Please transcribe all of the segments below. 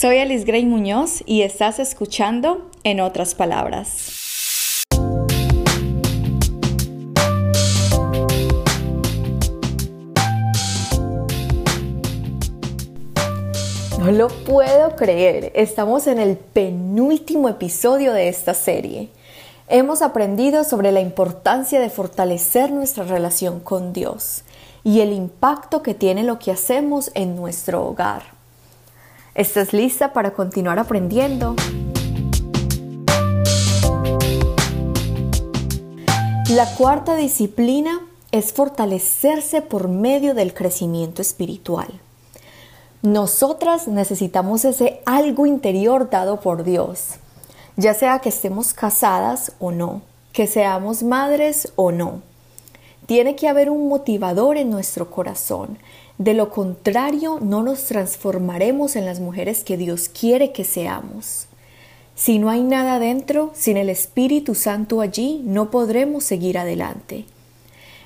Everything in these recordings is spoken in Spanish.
Soy Alice Gray Muñoz y estás escuchando En otras palabras. No lo puedo creer, estamos en el penúltimo episodio de esta serie. Hemos aprendido sobre la importancia de fortalecer nuestra relación con Dios y el impacto que tiene lo que hacemos en nuestro hogar. ¿Estás lista para continuar aprendiendo? La cuarta disciplina es fortalecerse por medio del crecimiento espiritual. Nosotras necesitamos ese algo interior dado por Dios, ya sea que estemos casadas o no, que seamos madres o no. Tiene que haber un motivador en nuestro corazón. De lo contrario, no nos transformaremos en las mujeres que Dios quiere que seamos. Si no hay nada dentro, sin el Espíritu Santo allí, no podremos seguir adelante.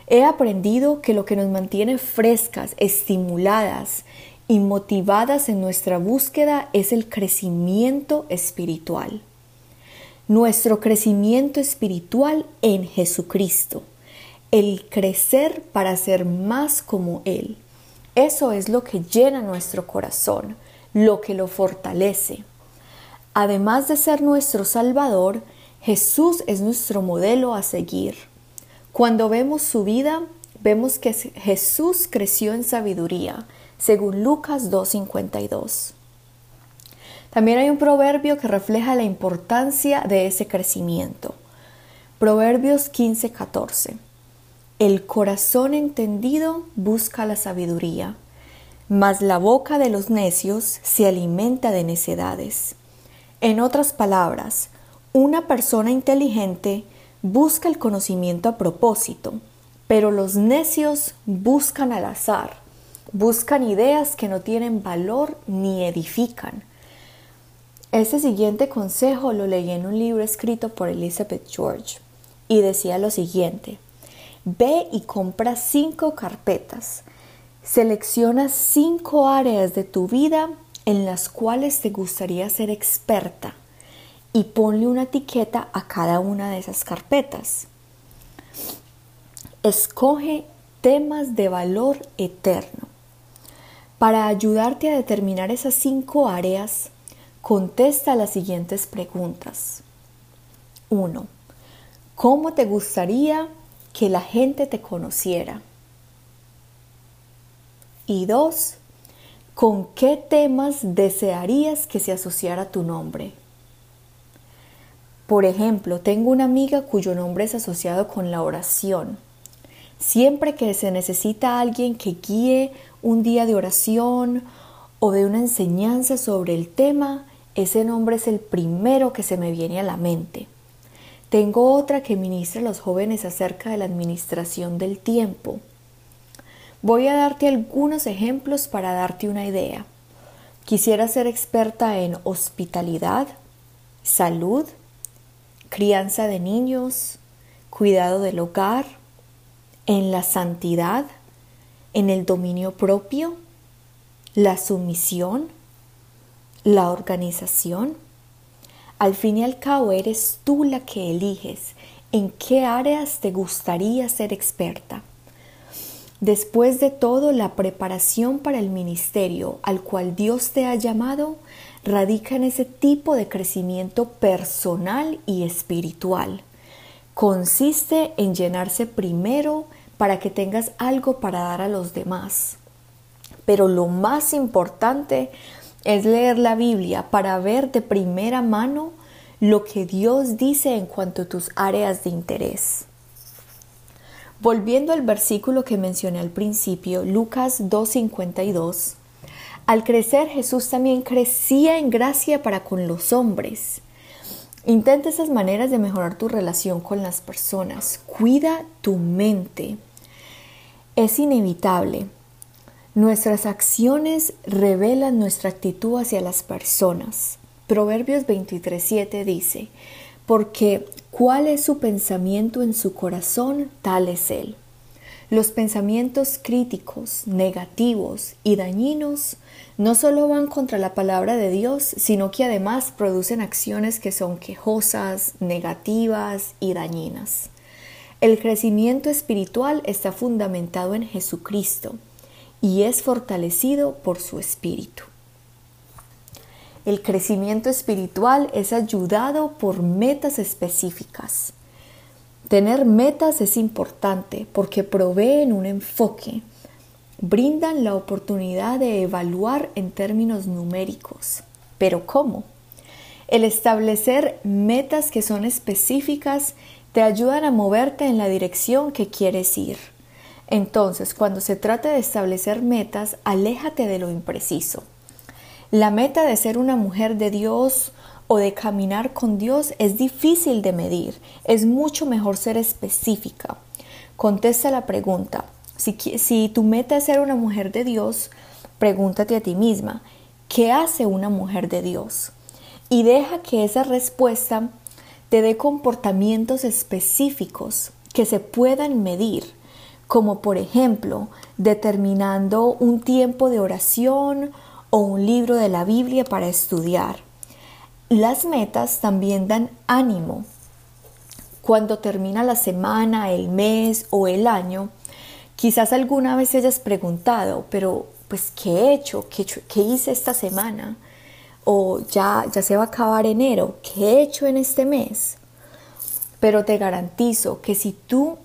He aprendido que lo que nos mantiene frescas, estimuladas y motivadas en nuestra búsqueda es el crecimiento espiritual. Nuestro crecimiento espiritual en Jesucristo. El crecer para ser más como Él. Eso es lo que llena nuestro corazón, lo que lo fortalece. Además de ser nuestro Salvador, Jesús es nuestro modelo a seguir. Cuando vemos su vida, vemos que Jesús creció en sabiduría, según Lucas 2.52. También hay un proverbio que refleja la importancia de ese crecimiento. Proverbios 15.14. El corazón entendido busca la sabiduría, mas la boca de los necios se alimenta de necedades. En otras palabras, una persona inteligente busca el conocimiento a propósito, pero los necios buscan al azar buscan ideas que no tienen valor ni edifican. Ese siguiente consejo lo leí en un libro escrito por Elizabeth George y decía lo siguiente, ve y compra cinco carpetas, selecciona cinco áreas de tu vida en las cuales te gustaría ser experta y ponle una etiqueta a cada una de esas carpetas. Escoge temas de valor eterno. Para ayudarte a determinar esas cinco áreas, contesta las siguientes preguntas. 1. ¿Cómo te gustaría que la gente te conociera? Y 2. ¿Con qué temas desearías que se asociara tu nombre? Por ejemplo, tengo una amiga cuyo nombre es asociado con la oración. Siempre que se necesita alguien que guíe un día de oración o de una enseñanza sobre el tema, ese nombre es el primero que se me viene a la mente. Tengo otra que ministra a los jóvenes acerca de la administración del tiempo. Voy a darte algunos ejemplos para darte una idea. Quisiera ser experta en hospitalidad, salud, crianza de niños, cuidado del hogar, en la santidad, en el dominio propio, la sumisión, la organización. Al fin y al cabo eres tú la que eliges en qué áreas te gustaría ser experta. Después de todo, la preparación para el ministerio al cual Dios te ha llamado radica en ese tipo de crecimiento personal y espiritual. Consiste en llenarse primero para que tengas algo para dar a los demás. Pero lo más importante es leer la Biblia para ver de primera mano lo que Dios dice en cuanto a tus áreas de interés. Volviendo al versículo que mencioné al principio, Lucas 2.52, al crecer Jesús también crecía en gracia para con los hombres. Intenta esas maneras de mejorar tu relación con las personas. Cuida tu mente. Es inevitable. Nuestras acciones revelan nuestra actitud hacia las personas. Proverbios 23:7 dice, porque cuál es su pensamiento en su corazón, tal es él. Los pensamientos críticos, negativos y dañinos no solo van contra la palabra de Dios, sino que además producen acciones que son quejosas, negativas y dañinas. El crecimiento espiritual está fundamentado en Jesucristo y es fortalecido por su espíritu. El crecimiento espiritual es ayudado por metas específicas. Tener metas es importante porque proveen un enfoque, brindan la oportunidad de evaluar en términos numéricos. Pero ¿cómo? El establecer metas que son específicas te ayudan a moverte en la dirección que quieres ir. Entonces, cuando se trata de establecer metas, aléjate de lo impreciso. La meta de ser una mujer de Dios o de caminar con Dios es difícil de medir, es mucho mejor ser específica. Contesta la pregunta, si, si tu meta es ser una mujer de Dios, pregúntate a ti misma, ¿qué hace una mujer de Dios? Y deja que esa respuesta te dé comportamientos específicos que se puedan medir, como por ejemplo determinando un tiempo de oración o un libro de la Biblia para estudiar. Las metas también dan ánimo. Cuando termina la semana, el mes o el año, quizás alguna vez hayas preguntado, pero pues ¿qué he hecho? ¿Qué, qué hice esta semana? O ya, ya se va a acabar enero, ¿qué he hecho en este mes? Pero te garantizo que si tú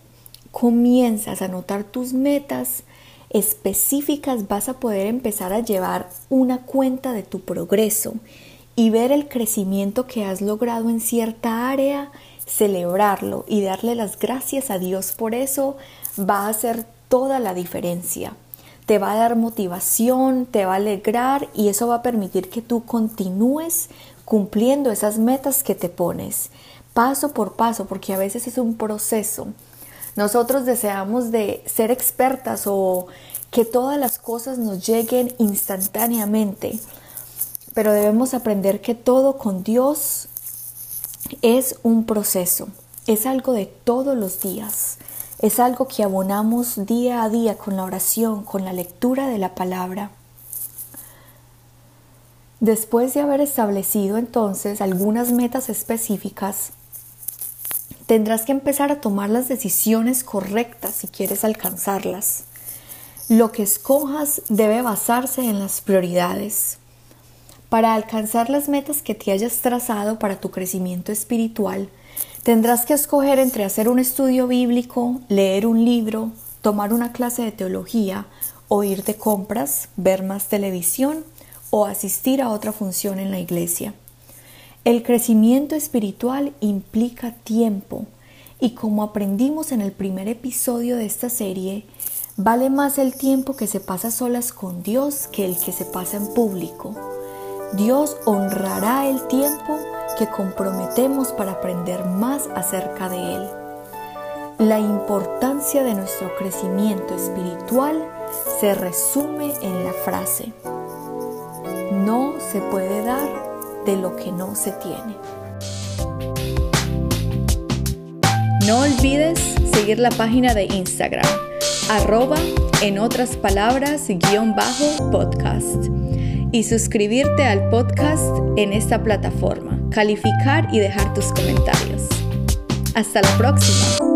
comienzas a notar tus metas específicas, vas a poder empezar a llevar una cuenta de tu progreso y ver el crecimiento que has logrado en cierta área, celebrarlo y darle las gracias a Dios por eso va a hacer toda la diferencia. Te va a dar motivación, te va a alegrar y eso va a permitir que tú continúes cumpliendo esas metas que te pones, paso por paso, porque a veces es un proceso. Nosotros deseamos de ser expertas o que todas las cosas nos lleguen instantáneamente, pero debemos aprender que todo con Dios es un proceso, es algo de todos los días, es algo que abonamos día a día con la oración, con la lectura de la palabra. Después de haber establecido entonces algunas metas específicas, tendrás que empezar a tomar las decisiones correctas si quieres alcanzarlas. Lo que escojas debe basarse en las prioridades. Para alcanzar las metas que te hayas trazado para tu crecimiento espiritual, tendrás que escoger entre hacer un estudio bíblico, leer un libro, tomar una clase de teología, o ir de compras, ver más televisión o asistir a otra función en la iglesia. El crecimiento espiritual implica tiempo y como aprendimos en el primer episodio de esta serie, vale más el tiempo que se pasa solas con Dios que el que se pasa en público. Dios honrará el tiempo que comprometemos para aprender más acerca de Él. La importancia de nuestro crecimiento espiritual se resume en la frase, no se puede dar de lo que no se tiene. No olvides seguir la página de Instagram, arroba en otras palabras guion bajo podcast y suscribirte al podcast en esta plataforma, calificar y dejar tus comentarios. Hasta la próxima.